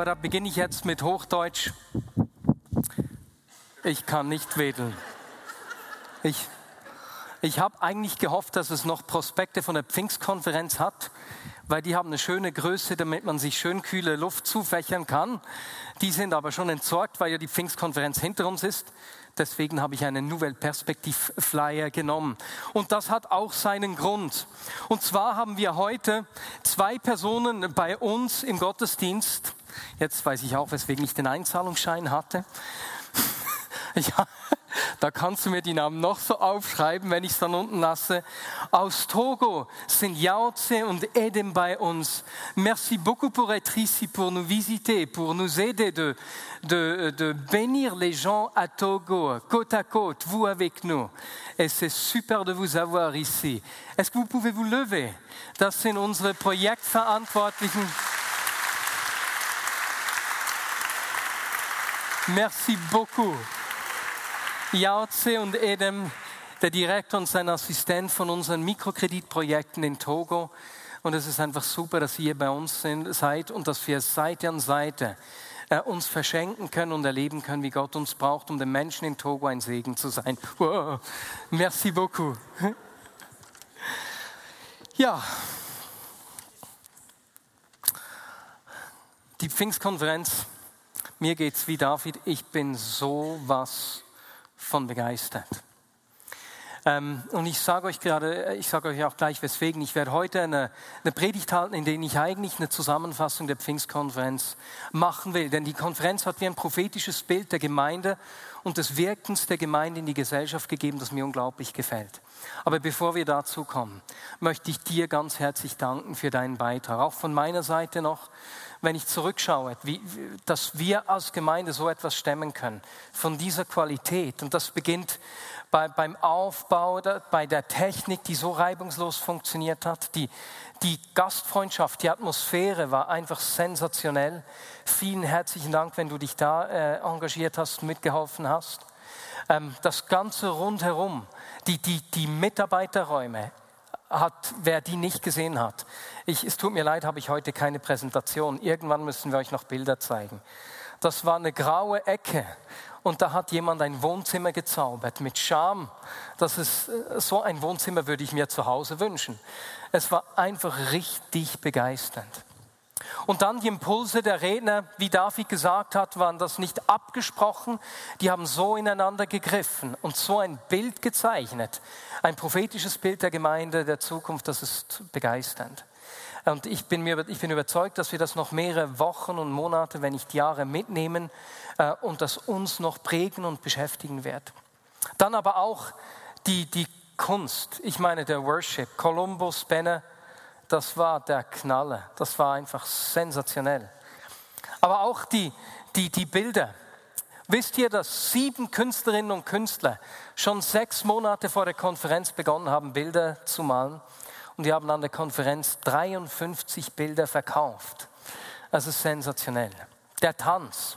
Aber da beginne ich jetzt mit Hochdeutsch. Ich kann nicht wedeln. Ich, ich habe eigentlich gehofft, dass es noch Prospekte von der Pfingstkonferenz hat, weil die haben eine schöne Größe, damit man sich schön kühle Luft zufächern kann. Die sind aber schon entsorgt, weil ja die Pfingstkonferenz hinter uns ist. Deswegen habe ich einen Nouvelle Perspektive Flyer genommen. Und das hat auch seinen Grund. Und zwar haben wir heute zwei Personen bei uns im Gottesdienst. Jetzt weiß ich auch, weswegen ich den Einzahlungsschein hatte. ja, da kannst du mir die Namen noch so aufschreiben, wenn ich es dann unten lasse. Aus Togo sind Yaoze und Edem bei uns. Merci beaucoup pour être ici, pour nous visiter, pour nous aider de, de, de bénir les gens à Togo, côte à côte, vous avec nous. Et c'est super de vous avoir ici. Est-ce que vous pouvez vous lever? Das sind unsere Projektverantwortlichen. Merci beaucoup. Yaoze und Edem, der Direktor und sein Assistent von unseren Mikrokreditprojekten in Togo. Und es ist einfach super, dass ihr bei uns sind, seid und dass wir Seite an Seite äh, uns verschenken können und erleben können, wie Gott uns braucht, um den Menschen in Togo ein Segen zu sein. Wow. Merci beaucoup. Ja. Die Pfingstkonferenz, mir geht's wie David, ich bin sowas von begeistert. Ähm, und ich sage euch gerade, ich sage euch auch gleich weswegen, ich werde heute eine, eine Predigt halten, in der ich eigentlich eine Zusammenfassung der Pfingstkonferenz machen will. Denn die Konferenz hat wie ein prophetisches Bild der Gemeinde und des Wirkens der Gemeinde in die Gesellschaft gegeben, das mir unglaublich gefällt. Aber bevor wir dazu kommen, möchte ich dir ganz herzlich danken für deinen Beitrag. Auch von meiner Seite noch wenn ich zurückschaue, wie, dass wir als Gemeinde so etwas stemmen können, von dieser Qualität. Und das beginnt bei, beim Aufbau, bei der Technik, die so reibungslos funktioniert hat. Die, die Gastfreundschaft, die Atmosphäre war einfach sensationell. Vielen herzlichen Dank, wenn du dich da äh, engagiert hast, mitgeholfen hast. Ähm, das Ganze rundherum, die, die, die Mitarbeiterräume, hat, wer die nicht gesehen hat. Ich, es tut mir leid, habe ich heute keine Präsentation. Irgendwann müssen wir euch noch Bilder zeigen. Das war eine graue Ecke und da hat jemand ein Wohnzimmer gezaubert mit Charme. Das ist äh, so ein Wohnzimmer würde ich mir zu Hause wünschen. Es war einfach richtig begeisternd. Und dann die Impulse der Redner, wie David gesagt hat, waren das nicht abgesprochen, die haben so ineinander gegriffen und so ein Bild gezeichnet, ein prophetisches Bild der Gemeinde der Zukunft, das ist begeisternd. Und ich bin, mir, ich bin überzeugt, dass wir das noch mehrere Wochen und Monate, wenn nicht Jahre mitnehmen äh, und das uns noch prägen und beschäftigen wird. Dann aber auch die, die Kunst, ich meine der Worship, Columbus, Benner, das war der Knaller. Das war einfach sensationell. Aber auch die, die, die Bilder. Wisst ihr, dass sieben Künstlerinnen und Künstler schon sechs Monate vor der Konferenz begonnen haben, Bilder zu malen? Und die haben an der Konferenz 53 Bilder verkauft. Das ist sensationell. Der Tanz.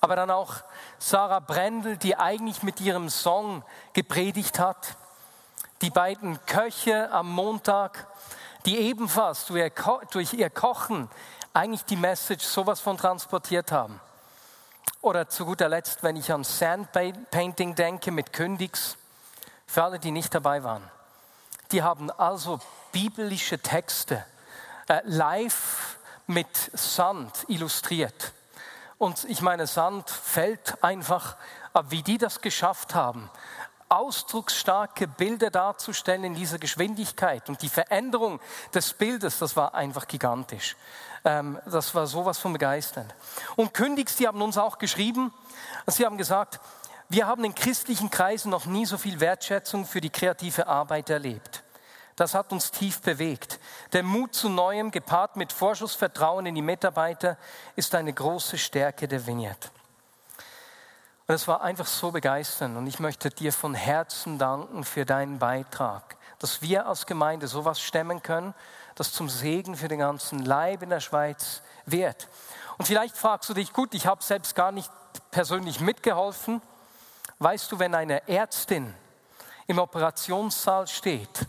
Aber dann auch Sarah Brendel, die eigentlich mit ihrem Song gepredigt hat. Die beiden Köche am Montag die ebenfalls durch ihr Kochen eigentlich die Message sowas von transportiert haben. Oder zu guter Letzt, wenn ich an Sandpainting denke mit Kündigs, für alle, die nicht dabei waren. Die haben also biblische Texte äh, live mit Sand illustriert. Und ich meine, Sand fällt einfach, aber wie die das geschafft haben, ausdrucksstarke Bilder darzustellen in dieser Geschwindigkeit. Und die Veränderung des Bildes, das war einfach gigantisch. Ähm, das war sowas von begeisternd. Und Kündigs, die haben uns auch geschrieben, sie haben gesagt, wir haben in christlichen Kreisen noch nie so viel Wertschätzung für die kreative Arbeit erlebt. Das hat uns tief bewegt. Der Mut zu Neuem, gepaart mit Vorschussvertrauen in die Mitarbeiter, ist eine große Stärke der Vineyard. Und es war einfach so begeisternd und ich möchte dir von Herzen danken für deinen Beitrag, dass wir als Gemeinde sowas stemmen können, das zum Segen für den ganzen Leib in der Schweiz wird. Und vielleicht fragst du dich, gut, ich habe selbst gar nicht persönlich mitgeholfen. Weißt du, wenn eine Ärztin im Operationssaal steht,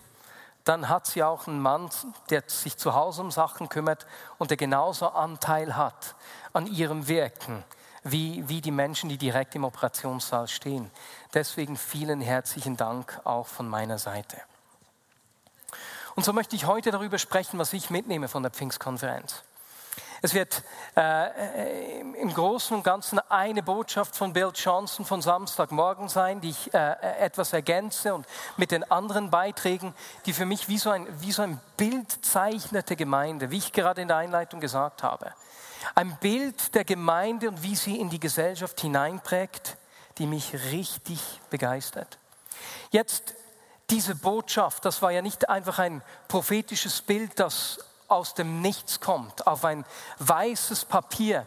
dann hat sie auch einen Mann, der sich zu Hause um Sachen kümmert und der genauso Anteil hat an ihrem Wirken wie, wie die Menschen, die direkt im Operationssaal stehen. Deswegen vielen herzlichen Dank auch von meiner Seite. Und so möchte ich heute darüber sprechen, was ich mitnehme von der Pfingstkonferenz. Es wird äh, im Großen und Ganzen eine Botschaft von Bill Johnson von Samstagmorgen sein, die ich äh, etwas ergänze und mit den anderen Beiträgen, die für mich wie so, ein, wie so ein Bild zeichnete Gemeinde, wie ich gerade in der Einleitung gesagt habe. Ein Bild der Gemeinde und wie sie in die Gesellschaft hineinprägt, die mich richtig begeistert. Jetzt diese Botschaft, das war ja nicht einfach ein prophetisches Bild, das aus dem Nichts kommt, auf ein weißes Papier,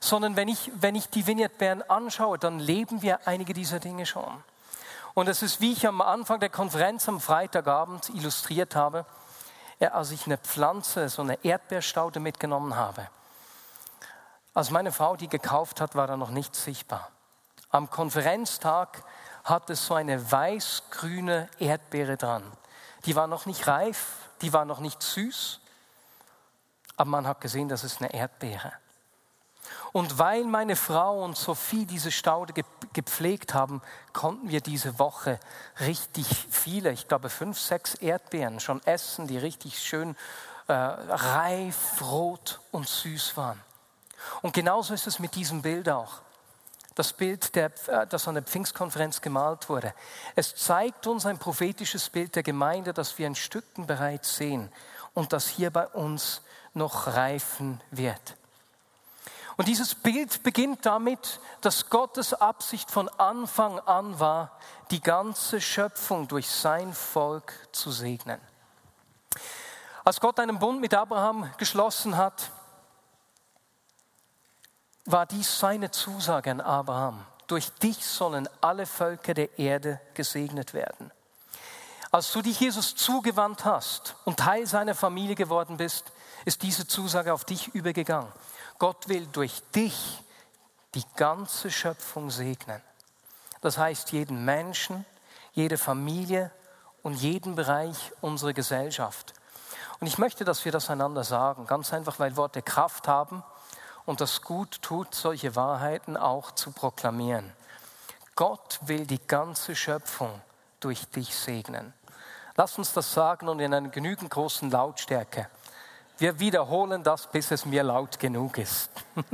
sondern wenn ich, wenn ich die Bern anschaue, dann leben wir einige dieser Dinge schon. Und es ist, wie ich am Anfang der Konferenz am Freitagabend illustriert habe, als ich eine Pflanze, so eine Erdbeerstaude mitgenommen habe. Als meine Frau die gekauft hat, war da noch nichts sichtbar. Am Konferenztag hat es so eine weiß-grüne Erdbeere dran. Die war noch nicht reif, die war noch nicht süß, aber man hat gesehen, das ist eine Erdbeere. Und weil meine Frau und Sophie diese Staude gepflegt haben, konnten wir diese Woche richtig viele, ich glaube fünf, sechs Erdbeeren schon essen, die richtig schön äh, reif, rot und süß waren. Und genauso ist es mit diesem Bild auch. Das Bild, der, äh, das an der Pfingstkonferenz gemalt wurde. Es zeigt uns ein prophetisches Bild der Gemeinde, das wir in Stücken bereits sehen und das hier bei uns noch reifen wird. Und dieses Bild beginnt damit, dass Gottes Absicht von Anfang an war, die ganze Schöpfung durch sein Volk zu segnen. Als Gott einen Bund mit Abraham geschlossen hat, war dies seine Zusage an Abraham. Durch dich sollen alle Völker der Erde gesegnet werden. Als du dich Jesus zugewandt hast und Teil seiner Familie geworden bist, ist diese Zusage auf dich übergegangen. Gott will durch dich die ganze Schöpfung segnen. Das heißt, jeden Menschen, jede Familie und jeden Bereich unserer Gesellschaft. Und ich möchte, dass wir das einander sagen, ganz einfach, weil Worte Kraft haben und das gut tut, solche Wahrheiten auch zu proklamieren. Gott will die ganze Schöpfung durch dich segnen. Lass uns das sagen und in einer genügend großen Lautstärke. Wir wiederholen das, bis es mir laut genug ist.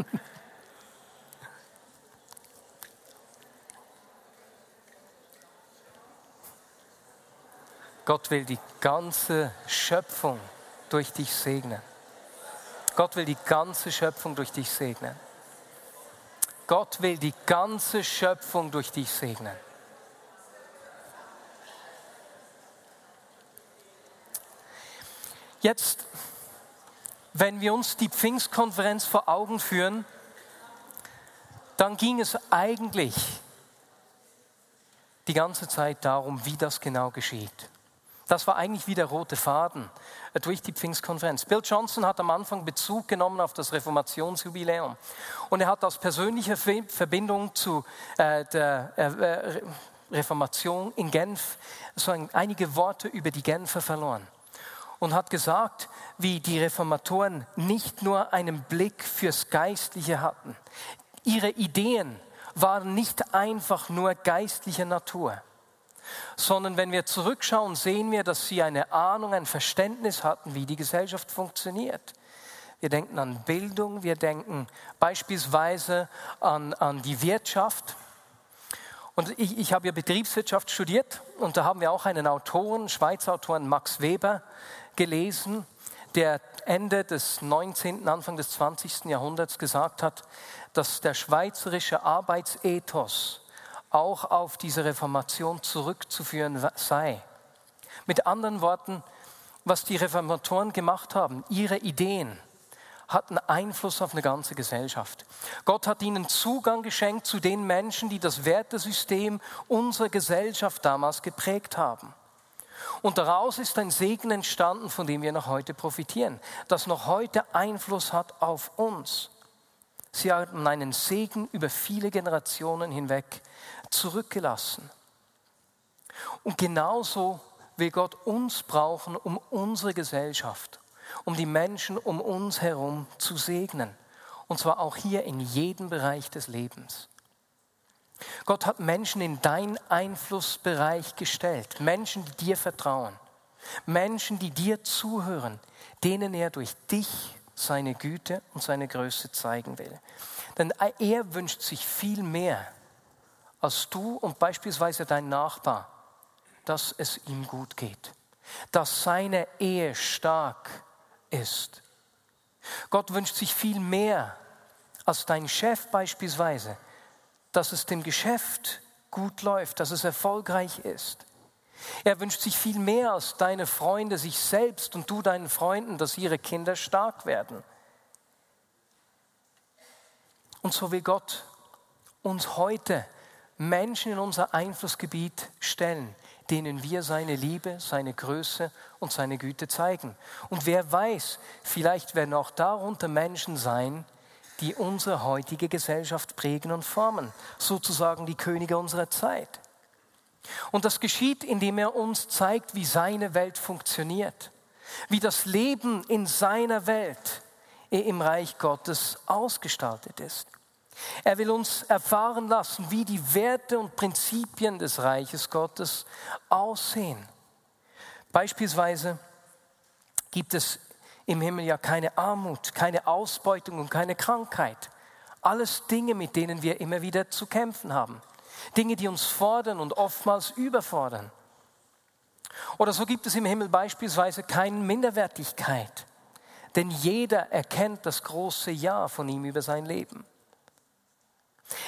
Gott will die ganze Schöpfung durch dich segnen. Gott will die ganze Schöpfung durch dich segnen. Gott will die ganze Schöpfung durch dich segnen. Jetzt, wenn wir uns die Pfingstkonferenz vor Augen führen, dann ging es eigentlich die ganze Zeit darum, wie das genau geschieht. Das war eigentlich wie der rote Faden äh, durch die Pfingstkonferenz. Bill Johnson hat am Anfang Bezug genommen auf das Reformationsjubiläum. Und er hat aus persönlicher Verbindung zu äh, der äh, Reformation in Genf so einige Worte über die Genfer verloren und hat gesagt, wie die Reformatoren nicht nur einen Blick fürs Geistliche hatten. Ihre Ideen waren nicht einfach nur geistlicher Natur, sondern wenn wir zurückschauen, sehen wir, dass sie eine Ahnung, ein Verständnis hatten, wie die Gesellschaft funktioniert. Wir denken an Bildung, wir denken beispielsweise an, an die Wirtschaft. Und ich, ich habe ja Betriebswirtschaft studiert und da haben wir auch einen Autoren, Schweizer Autoren Max Weber, gelesen, der Ende des 19., Anfang des 20. Jahrhunderts gesagt hat, dass der schweizerische Arbeitsethos auch auf diese Reformation zurückzuführen sei. Mit anderen Worten, was die Reformatoren gemacht haben, ihre Ideen, hatten Einfluss auf eine ganze Gesellschaft. Gott hat ihnen Zugang geschenkt zu den Menschen, die das Wertesystem unserer Gesellschaft damals geprägt haben. Und daraus ist ein Segen entstanden, von dem wir noch heute profitieren, das noch heute Einfluss hat auf uns. Sie haben einen Segen über viele Generationen hinweg zurückgelassen. Und genauso will Gott uns brauchen, um unsere Gesellschaft, um die Menschen um uns herum zu segnen. Und zwar auch hier in jedem Bereich des Lebens. Gott hat Menschen in deinen Einflussbereich gestellt, Menschen, die dir vertrauen, Menschen, die dir zuhören, denen er durch dich seine Güte und seine Größe zeigen will. Denn er wünscht sich viel mehr als du und beispielsweise dein Nachbar, dass es ihm gut geht, dass seine Ehe stark ist. Gott wünscht sich viel mehr als dein Chef beispielsweise, dass es dem Geschäft gut läuft, dass es erfolgreich ist. Er wünscht sich viel mehr als deine Freunde, sich selbst und du deinen Freunden, dass ihre Kinder stark werden. Und so will Gott uns heute Menschen in unser Einflussgebiet stellen, denen wir seine Liebe, seine Größe und seine Güte zeigen. Und wer weiß, vielleicht werden auch darunter Menschen sein, die unsere heutige Gesellschaft prägen und formen, sozusagen die Könige unserer Zeit. Und das geschieht, indem er uns zeigt, wie seine Welt funktioniert, wie das Leben in seiner Welt im Reich Gottes ausgestaltet ist. Er will uns erfahren lassen, wie die Werte und Prinzipien des Reiches Gottes aussehen. Beispielsweise gibt es im Himmel ja keine Armut, keine Ausbeutung und keine Krankheit. Alles Dinge, mit denen wir immer wieder zu kämpfen haben. Dinge, die uns fordern und oftmals überfordern. Oder so gibt es im Himmel beispielsweise keine Minderwertigkeit, denn jeder erkennt das große Ja von ihm über sein Leben.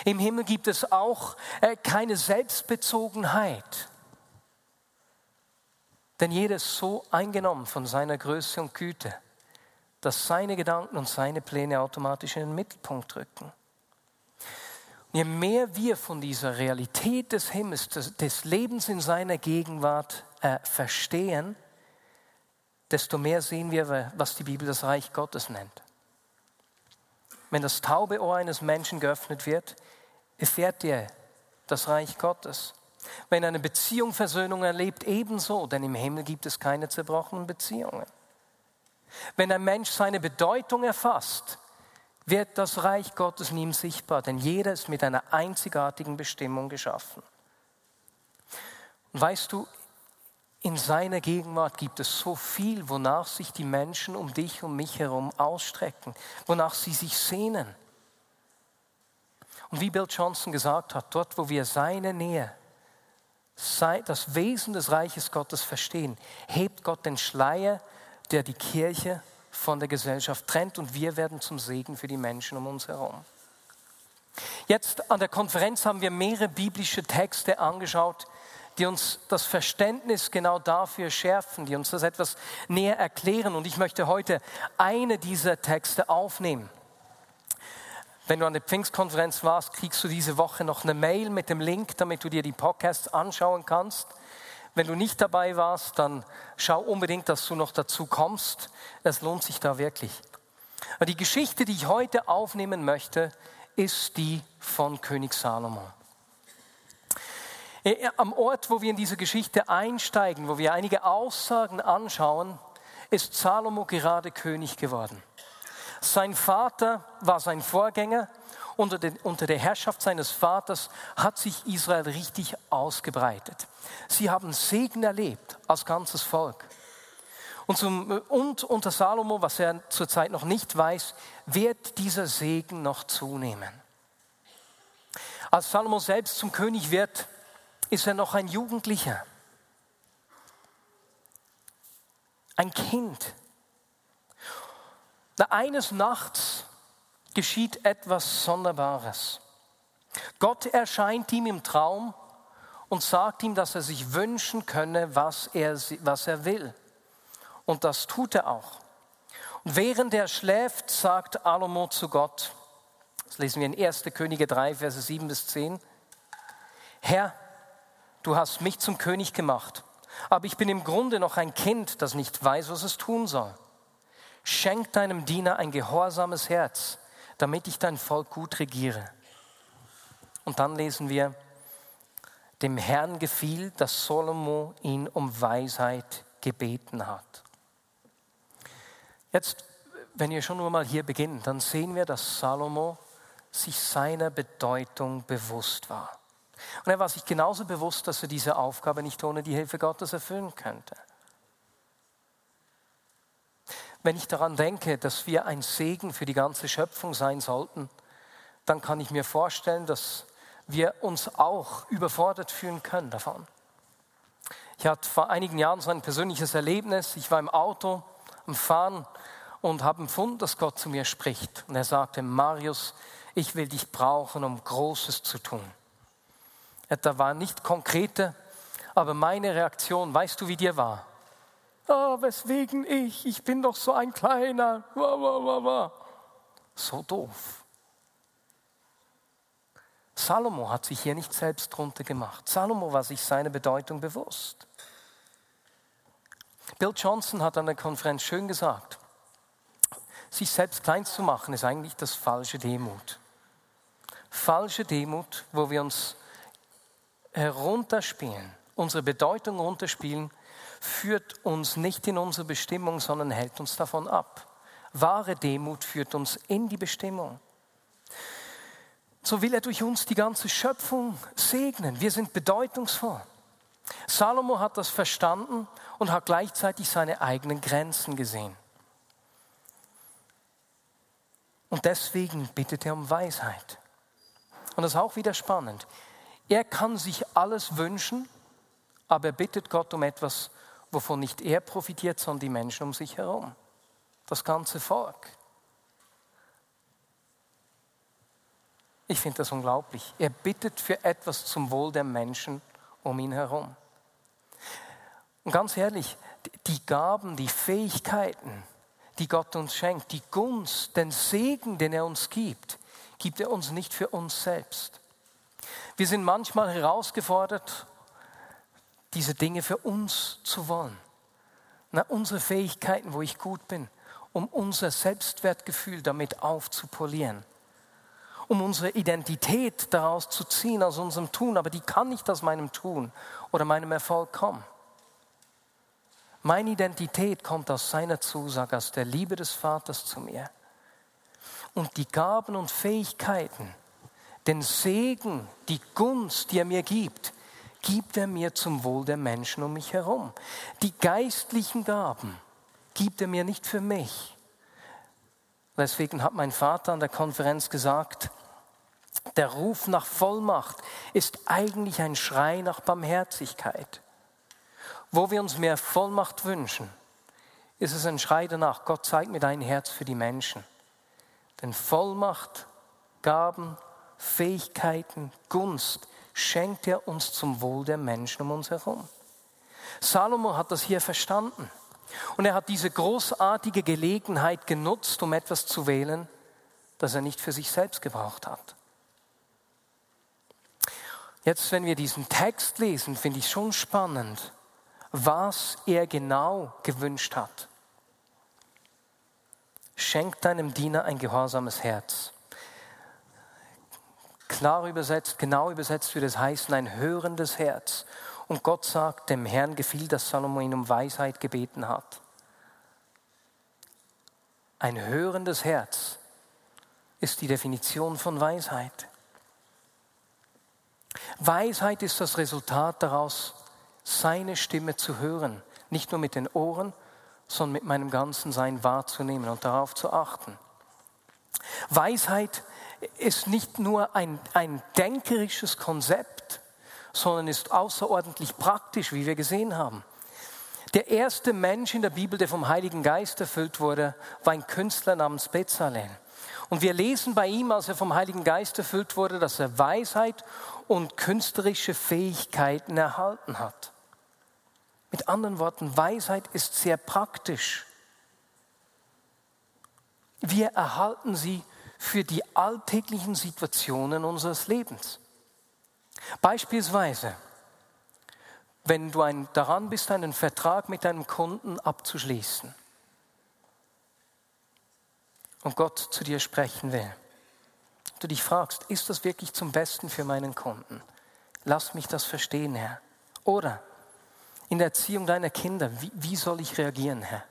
Im Himmel gibt es auch äh, keine Selbstbezogenheit. Denn jeder ist so eingenommen von seiner Größe und Güte, dass seine Gedanken und seine Pläne automatisch in den Mittelpunkt rücken. Und je mehr wir von dieser Realität des Himmels, des, des Lebens in seiner Gegenwart äh, verstehen, desto mehr sehen wir, was die Bibel das Reich Gottes nennt. Wenn das taube Ohr eines Menschen geöffnet wird, erfährt er das Reich Gottes. Wenn eine Beziehung Versöhnung erlebt, ebenso, denn im Himmel gibt es keine zerbrochenen Beziehungen. Wenn ein Mensch seine Bedeutung erfasst, wird das Reich Gottes in ihm sichtbar, denn jeder ist mit einer einzigartigen Bestimmung geschaffen. Und weißt du, in seiner Gegenwart gibt es so viel, wonach sich die Menschen um dich und mich herum ausstrecken, wonach sie sich sehnen. Und wie Bill Johnson gesagt hat, dort wo wir seine Nähe, das Wesen des Reiches Gottes verstehen, hebt Gott den Schleier, der die Kirche von der Gesellschaft trennt und wir werden zum Segen für die Menschen um uns herum. Jetzt an der Konferenz haben wir mehrere biblische Texte angeschaut, die uns das Verständnis genau dafür schärfen, die uns das etwas näher erklären. Und ich möchte heute eine dieser Texte aufnehmen. Wenn du an der Pfingstkonferenz warst, kriegst du diese Woche noch eine Mail mit dem Link, damit du dir die Podcasts anschauen kannst. Wenn du nicht dabei warst, dann schau unbedingt, dass du noch dazu kommst. Es lohnt sich da wirklich. Aber die Geschichte, die ich heute aufnehmen möchte, ist die von König Salomo. Äh, äh, am Ort, wo wir in diese Geschichte einsteigen, wo wir einige Aussagen anschauen, ist Salomo gerade König geworden. Sein Vater war sein Vorgänger. Unter, den, unter der Herrschaft seines Vaters hat sich Israel richtig ausgebreitet. Sie haben Segen erlebt als ganzes Volk. Und, zum, und unter Salomo, was er zurzeit noch nicht weiß, wird dieser Segen noch zunehmen. Als Salomo selbst zum König wird, ist er noch ein Jugendlicher, ein Kind. Eines Nachts geschieht etwas Sonderbares. Gott erscheint ihm im Traum und sagt ihm, dass er sich wünschen könne, was er, was er will. Und das tut er auch. Und während er schläft, sagt Alomo zu Gott, das lesen wir in 1. Könige 3, Verse 7 bis 10, Herr, du hast mich zum König gemacht, aber ich bin im Grunde noch ein Kind, das nicht weiß, was es tun soll. Schenk deinem Diener ein gehorsames Herz, damit ich dein Volk gut regiere. Und dann lesen wir, dem Herrn gefiel, dass Salomo ihn um Weisheit gebeten hat. Jetzt, wenn ihr schon nur mal hier beginnt, dann sehen wir, dass Salomo sich seiner Bedeutung bewusst war. Und er war sich genauso bewusst, dass er diese Aufgabe nicht ohne die Hilfe Gottes erfüllen könnte. Wenn ich daran denke, dass wir ein Segen für die ganze Schöpfung sein sollten, dann kann ich mir vorstellen, dass wir uns auch überfordert fühlen können davon. Ich hatte vor einigen Jahren so ein persönliches Erlebnis. Ich war im Auto am Fahren und habe empfunden, dass Gott zu mir spricht. Und er sagte, Marius, ich will dich brauchen, um Großes zu tun. Da war nicht konkrete, aber meine Reaktion, weißt du, wie dir war? Oh, weswegen ich? Ich bin doch so ein kleiner. So doof. Salomo hat sich hier nicht selbst drunter gemacht. Salomo war sich seiner Bedeutung bewusst. Bill Johnson hat an der Konferenz schön gesagt, sich selbst klein zu machen ist eigentlich das falsche Demut. Falsche Demut, wo wir uns herunterspielen, unsere Bedeutung runterspielen, führt uns nicht in unsere Bestimmung, sondern hält uns davon ab. Wahre Demut führt uns in die Bestimmung. So will er durch uns die ganze Schöpfung segnen. Wir sind bedeutungsvoll. Salomo hat das verstanden und hat gleichzeitig seine eigenen Grenzen gesehen. Und deswegen bittet er um Weisheit. Und das ist auch wieder spannend. Er kann sich alles wünschen, aber er bittet Gott um etwas, wovon nicht er profitiert, sondern die Menschen um sich herum. Das ganze Volk. Ich finde das unglaublich. Er bittet für etwas zum Wohl der Menschen um ihn herum. Und ganz ehrlich, die Gaben, die Fähigkeiten, die Gott uns schenkt, die Gunst, den Segen, den er uns gibt, gibt er uns nicht für uns selbst. Wir sind manchmal herausgefordert, diese Dinge für uns zu wollen. Na, unsere Fähigkeiten, wo ich gut bin, um unser Selbstwertgefühl damit aufzupolieren um unsere Identität daraus zu ziehen aus unserem Tun, aber die kann nicht aus meinem Tun oder meinem Erfolg kommen. Meine Identität kommt aus seiner Zusage, aus der Liebe des Vaters zu mir. Und die Gaben und Fähigkeiten, den Segen, die Gunst, die er mir gibt, gibt er mir zum Wohl der Menschen um mich herum. Die geistlichen Gaben gibt er mir nicht für mich. Deswegen hat mein Vater an der Konferenz gesagt, der Ruf nach Vollmacht ist eigentlich ein Schrei nach Barmherzigkeit. Wo wir uns mehr Vollmacht wünschen, ist es ein Schrei danach, Gott zeigt mir dein Herz für die Menschen. Denn Vollmacht, Gaben, Fähigkeiten, Gunst schenkt er uns zum Wohl der Menschen um uns herum. Salomo hat das hier verstanden. Und er hat diese großartige Gelegenheit genutzt, um etwas zu wählen, das er nicht für sich selbst gebraucht hat. Jetzt, wenn wir diesen Text lesen, finde ich schon spannend, was er genau gewünscht hat. Schenk deinem Diener ein gehorsames Herz. Klar übersetzt, genau übersetzt würde es heißen, ein hörendes Herz. Und Gott sagt, dem Herrn gefiel, dass Salomo ihn um Weisheit gebeten hat. Ein hörendes Herz ist die Definition von Weisheit. Weisheit ist das Resultat daraus, seine Stimme zu hören, nicht nur mit den Ohren, sondern mit meinem ganzen Sein wahrzunehmen und darauf zu achten. Weisheit ist nicht nur ein, ein denkerisches Konzept, sondern ist außerordentlich praktisch, wie wir gesehen haben. Der erste Mensch in der Bibel, der vom Heiligen Geist erfüllt wurde, war ein Künstler namens Bezalel. Und wir lesen bei ihm, als er vom Heiligen Geist erfüllt wurde, dass er Weisheit und künstlerische Fähigkeiten erhalten hat. Mit anderen Worten, Weisheit ist sehr praktisch. Wir erhalten sie für die alltäglichen Situationen unseres Lebens. Beispielsweise, wenn du ein, daran bist, einen Vertrag mit deinem Kunden abzuschließen und Gott zu dir sprechen will. Du dich fragst, ist das wirklich zum Besten für meinen Kunden? Lass mich das verstehen, Herr. Oder in der Erziehung deiner Kinder, wie, wie soll ich reagieren, Herr?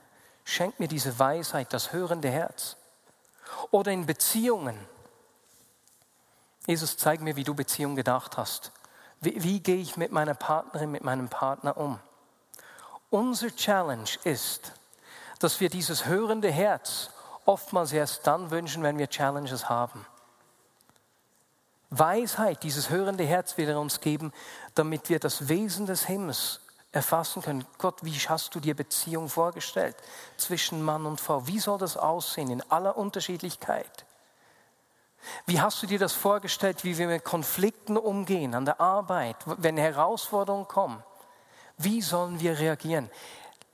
Schenk mir diese Weisheit, das hörende Herz. Oder in Beziehungen. Jesus, zeig mir, wie du Beziehung gedacht hast. Wie, wie gehe ich mit meiner Partnerin, mit meinem Partner um? Unser Challenge ist, dass wir dieses hörende Herz oftmals erst dann wünschen, wenn wir Challenges haben. Weisheit, dieses hörende Herz will er uns geben, damit wir das Wesen des Himmels erfassen können. Gott, wie hast du dir Beziehung vorgestellt zwischen Mann und Frau? Wie soll das aussehen in aller Unterschiedlichkeit? Wie hast du dir das vorgestellt, wie wir mit Konflikten umgehen an der Arbeit, wenn Herausforderungen kommen? Wie sollen wir reagieren?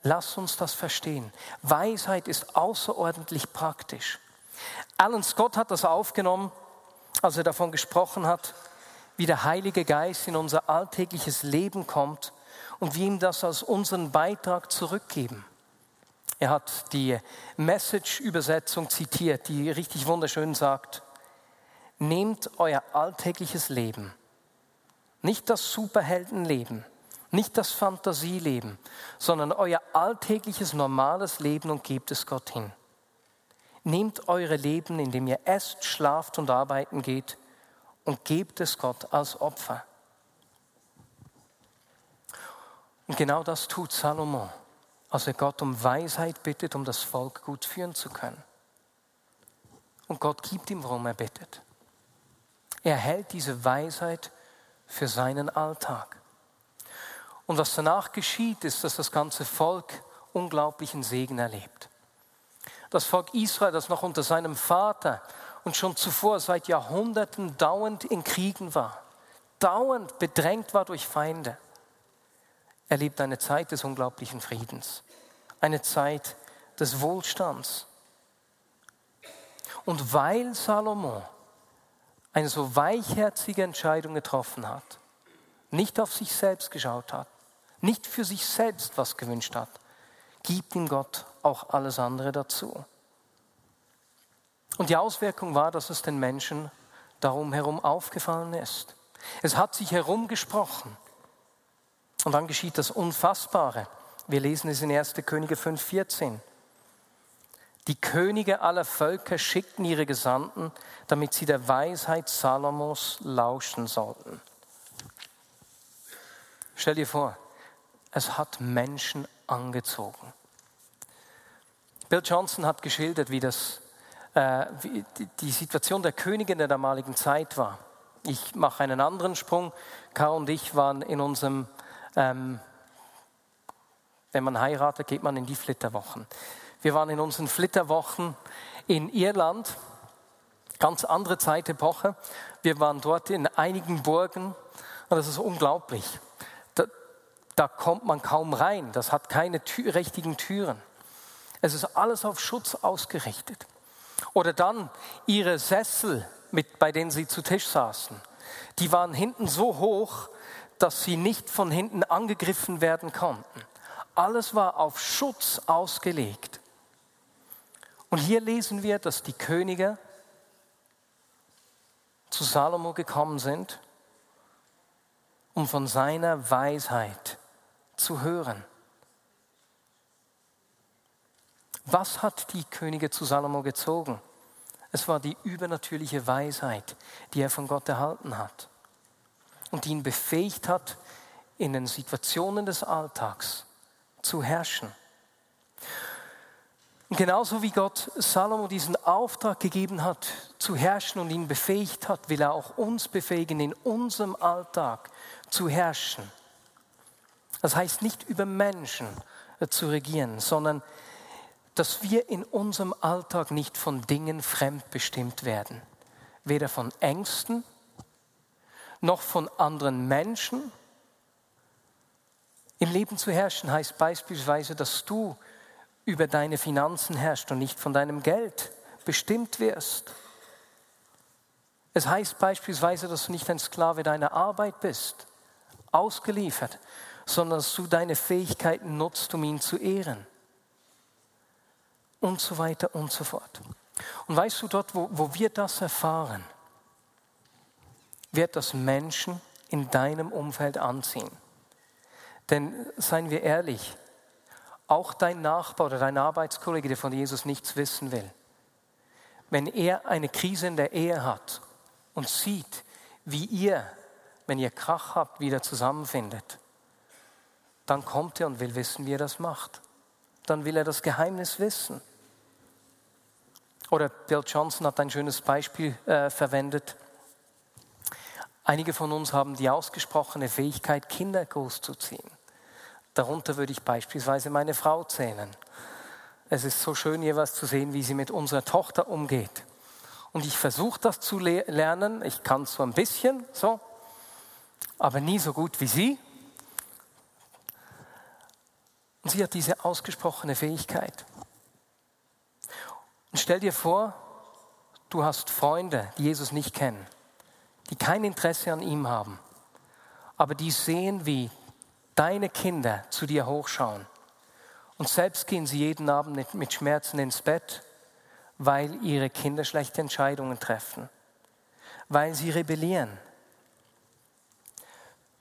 Lass uns das verstehen. Weisheit ist außerordentlich praktisch. Alan Scott hat das aufgenommen, als er davon gesprochen hat, wie der Heilige Geist in unser alltägliches Leben kommt und wir ihm das als unseren Beitrag zurückgeben. Er hat die Message-Übersetzung zitiert, die richtig wunderschön sagt, nehmt euer alltägliches Leben, nicht das Superheldenleben, nicht das Fantasieleben, sondern euer alltägliches, normales Leben und gebt es Gott hin. Nehmt eure Leben, indem ihr esst, schlaft und arbeiten geht und gebt es Gott als Opfer. Und genau das tut Salomo, als er Gott um Weisheit bittet, um das Volk gut führen zu können. Und Gott gibt ihm, worum er bittet. Er hält diese Weisheit für seinen Alltag. Und was danach geschieht, ist, dass das ganze Volk unglaublichen Segen erlebt. Das Volk Israel, das noch unter seinem Vater und schon zuvor seit Jahrhunderten dauernd in Kriegen war, dauernd bedrängt war durch Feinde, erlebt eine Zeit des unglaublichen Friedens, eine Zeit des Wohlstands. Und weil Salomo eine so weichherzige Entscheidung getroffen hat, nicht auf sich selbst geschaut hat, nicht für sich selbst was gewünscht hat, gibt ihm Gott auch alles andere dazu. Und die Auswirkung war, dass es den Menschen darum herum aufgefallen ist. Es hat sich herumgesprochen. Und dann geschieht das Unfassbare. Wir lesen es in 1. Könige 5,14. Die Könige aller Völker schickten ihre Gesandten, damit sie der Weisheit Salomos lauschen sollten. Stell dir vor, es hat Menschen angezogen. Bill Johnson hat geschildert, wie, das, äh, wie die Situation der Königin der damaligen Zeit war. Ich mache einen anderen Sprung. Karl und ich waren in unserem ähm, wenn man heiratet, geht man in die Flitterwochen. Wir waren in unseren Flitterwochen in Irland, ganz andere Zeitepoche. Wir waren dort in einigen Burgen und das ist unglaublich. Da, da kommt man kaum rein, das hat keine Tür, richtigen Türen. Es ist alles auf Schutz ausgerichtet. Oder dann ihre Sessel, mit, bei denen sie zu Tisch saßen, die waren hinten so hoch, dass sie nicht von hinten angegriffen werden konnten. Alles war auf Schutz ausgelegt. Und hier lesen wir, dass die Könige zu Salomo gekommen sind, um von seiner Weisheit zu hören. Was hat die Könige zu Salomo gezogen? Es war die übernatürliche Weisheit, die er von Gott erhalten hat und ihn befähigt hat, in den Situationen des Alltags zu herrschen. Und genauso wie Gott Salomo diesen Auftrag gegeben hat, zu herrschen und ihn befähigt hat, will er auch uns befähigen, in unserem Alltag zu herrschen. Das heißt nicht über Menschen äh, zu regieren, sondern dass wir in unserem Alltag nicht von Dingen fremdbestimmt werden. Weder von Ängsten, noch von anderen Menschen, Im Leben zu herrschen heißt beispielsweise, dass du über deine Finanzen herrschst und nicht von deinem Geld bestimmt wirst. Es heißt beispielsweise, dass du nicht ein Sklave deiner Arbeit bist, ausgeliefert, sondern dass du deine Fähigkeiten nutzt, um ihn zu ehren. Und so weiter und so fort. Und weißt du, dort, wo, wo wir das erfahren, wird das Menschen in deinem Umfeld anziehen. Denn seien wir ehrlich, auch dein Nachbar oder dein Arbeitskollege, der von Jesus nichts wissen will, wenn er eine Krise in der Ehe hat und sieht, wie ihr, wenn ihr Krach habt, wieder zusammenfindet, dann kommt er und will wissen, wie er das macht. Dann will er das Geheimnis wissen. Oder Bill Johnson hat ein schönes Beispiel äh, verwendet. Einige von uns haben die ausgesprochene Fähigkeit, Kinder großzuziehen. Darunter würde ich beispielsweise meine Frau zählen. Es ist so schön, jeweils zu sehen, wie sie mit unserer Tochter umgeht. Und ich versuche das zu le lernen. Ich kann so ein bisschen, so, aber nie so gut wie sie. Und sie hat diese ausgesprochene Fähigkeit. Und stell dir vor, du hast Freunde, die Jesus nicht kennen, die kein Interesse an ihm haben, aber die sehen, wie deine Kinder zu dir hochschauen. Und selbst gehen sie jeden Abend mit Schmerzen ins Bett, weil ihre Kinder schlechte Entscheidungen treffen, weil sie rebellieren.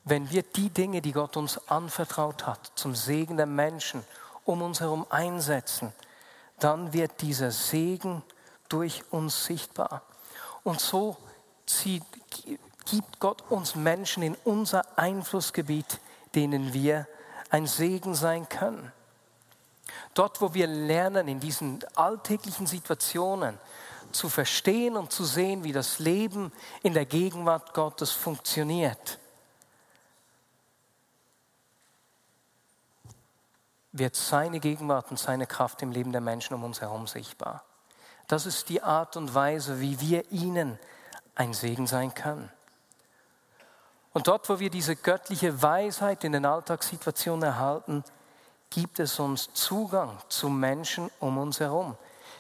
Wenn wir die Dinge, die Gott uns anvertraut hat, zum Segen der Menschen um uns herum einsetzen, dann wird dieser Segen durch uns sichtbar. Und so zieht, gibt Gott uns Menschen in unser Einflussgebiet, denen wir ein Segen sein können. Dort, wo wir lernen, in diesen alltäglichen Situationen zu verstehen und zu sehen, wie das Leben in der Gegenwart Gottes funktioniert, wird seine Gegenwart und seine Kraft im Leben der Menschen um uns herum sichtbar. Das ist die Art und Weise, wie wir ihnen ein Segen sein können. Und dort, wo wir diese göttliche Weisheit in den Alltagssituationen erhalten, gibt es uns Zugang zu Menschen um uns herum.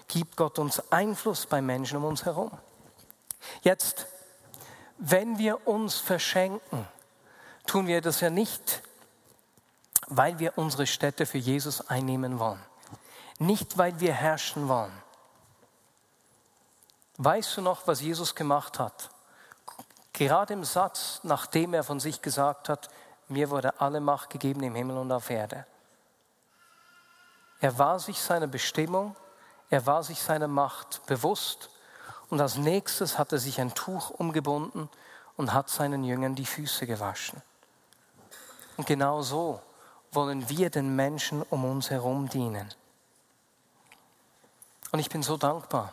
Gibt Gott uns Einfluss bei Menschen um uns herum. Jetzt, wenn wir uns verschenken, tun wir das ja nicht weil wir unsere Städte für Jesus einnehmen wollen. Nicht, weil wir herrschen wollen. Weißt du noch, was Jesus gemacht hat? Gerade im Satz, nachdem er von sich gesagt hat, mir wurde alle Macht gegeben im Himmel und auf Erde. Er war sich seiner Bestimmung, er war sich seiner Macht bewusst und als nächstes hat er sich ein Tuch umgebunden und hat seinen Jüngern die Füße gewaschen. Und genau so wollen wir den Menschen um uns herum dienen. Und ich bin so dankbar,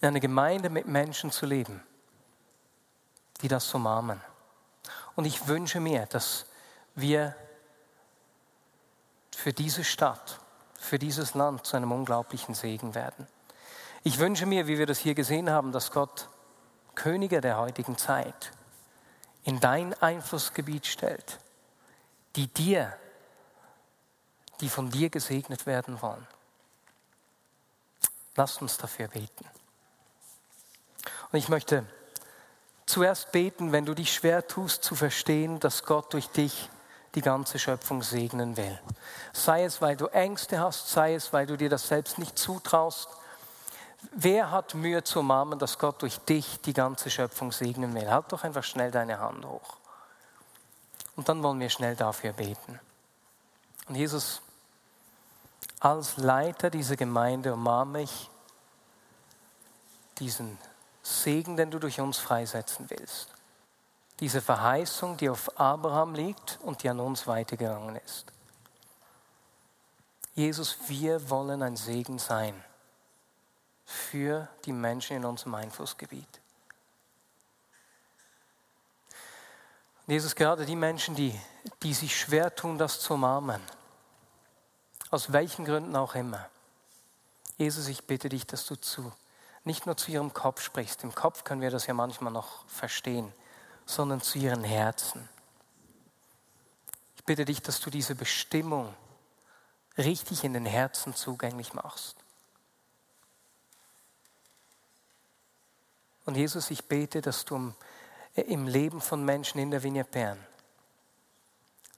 in einer Gemeinde mit Menschen zu leben, die das so umarmen. Und ich wünsche mir, dass wir für diese Stadt, für dieses Land zu einem unglaublichen Segen werden. Ich wünsche mir, wie wir das hier gesehen haben, dass Gott Könige der heutigen Zeit in dein Einflussgebiet stellt die dir, die von dir gesegnet werden wollen. Lasst uns dafür beten. Und ich möchte zuerst beten, wenn du dich schwer tust zu verstehen, dass Gott durch dich die ganze Schöpfung segnen will. Sei es, weil du Ängste hast, sei es, weil du dir das selbst nicht zutraust. Wer hat Mühe zu umarmen, dass Gott durch dich die ganze Schöpfung segnen will? Halt doch einfach schnell deine Hand hoch. Und dann wollen wir schnell dafür beten. Und Jesus, als Leiter dieser Gemeinde umarme ich diesen Segen, den du durch uns freisetzen willst. Diese Verheißung, die auf Abraham liegt und die an uns weitergegangen ist. Jesus, wir wollen ein Segen sein für die Menschen in unserem Einflussgebiet. Jesus, gerade die Menschen, die, die sich schwer tun, das zu umarmen, aus welchen Gründen auch immer. Jesus, ich bitte dich, dass du zu, nicht nur zu ihrem Kopf sprichst, im Kopf können wir das ja manchmal noch verstehen, sondern zu ihren Herzen. bitte dich, dass du diese Bestimmung richtig in den Herzen zugänglich machst. Und Jesus, ich bete, dass du im Leben von Menschen in der Vignette Bern,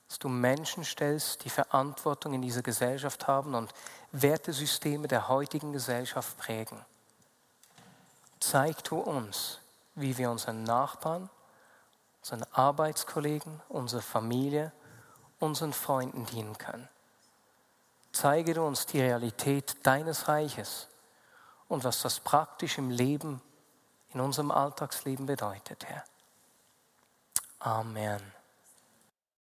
dass du Menschen stellst, die Verantwortung in dieser Gesellschaft haben und Wertesysteme der heutigen Gesellschaft prägen. Zeig du uns, wie wir unseren Nachbarn, unseren Arbeitskollegen, unserer Familie, unseren Freunden dienen können. Zeige du uns die Realität deines Reiches und was das praktisch im Leben, in unserem Alltagsleben bedeutet, Herr. Amen.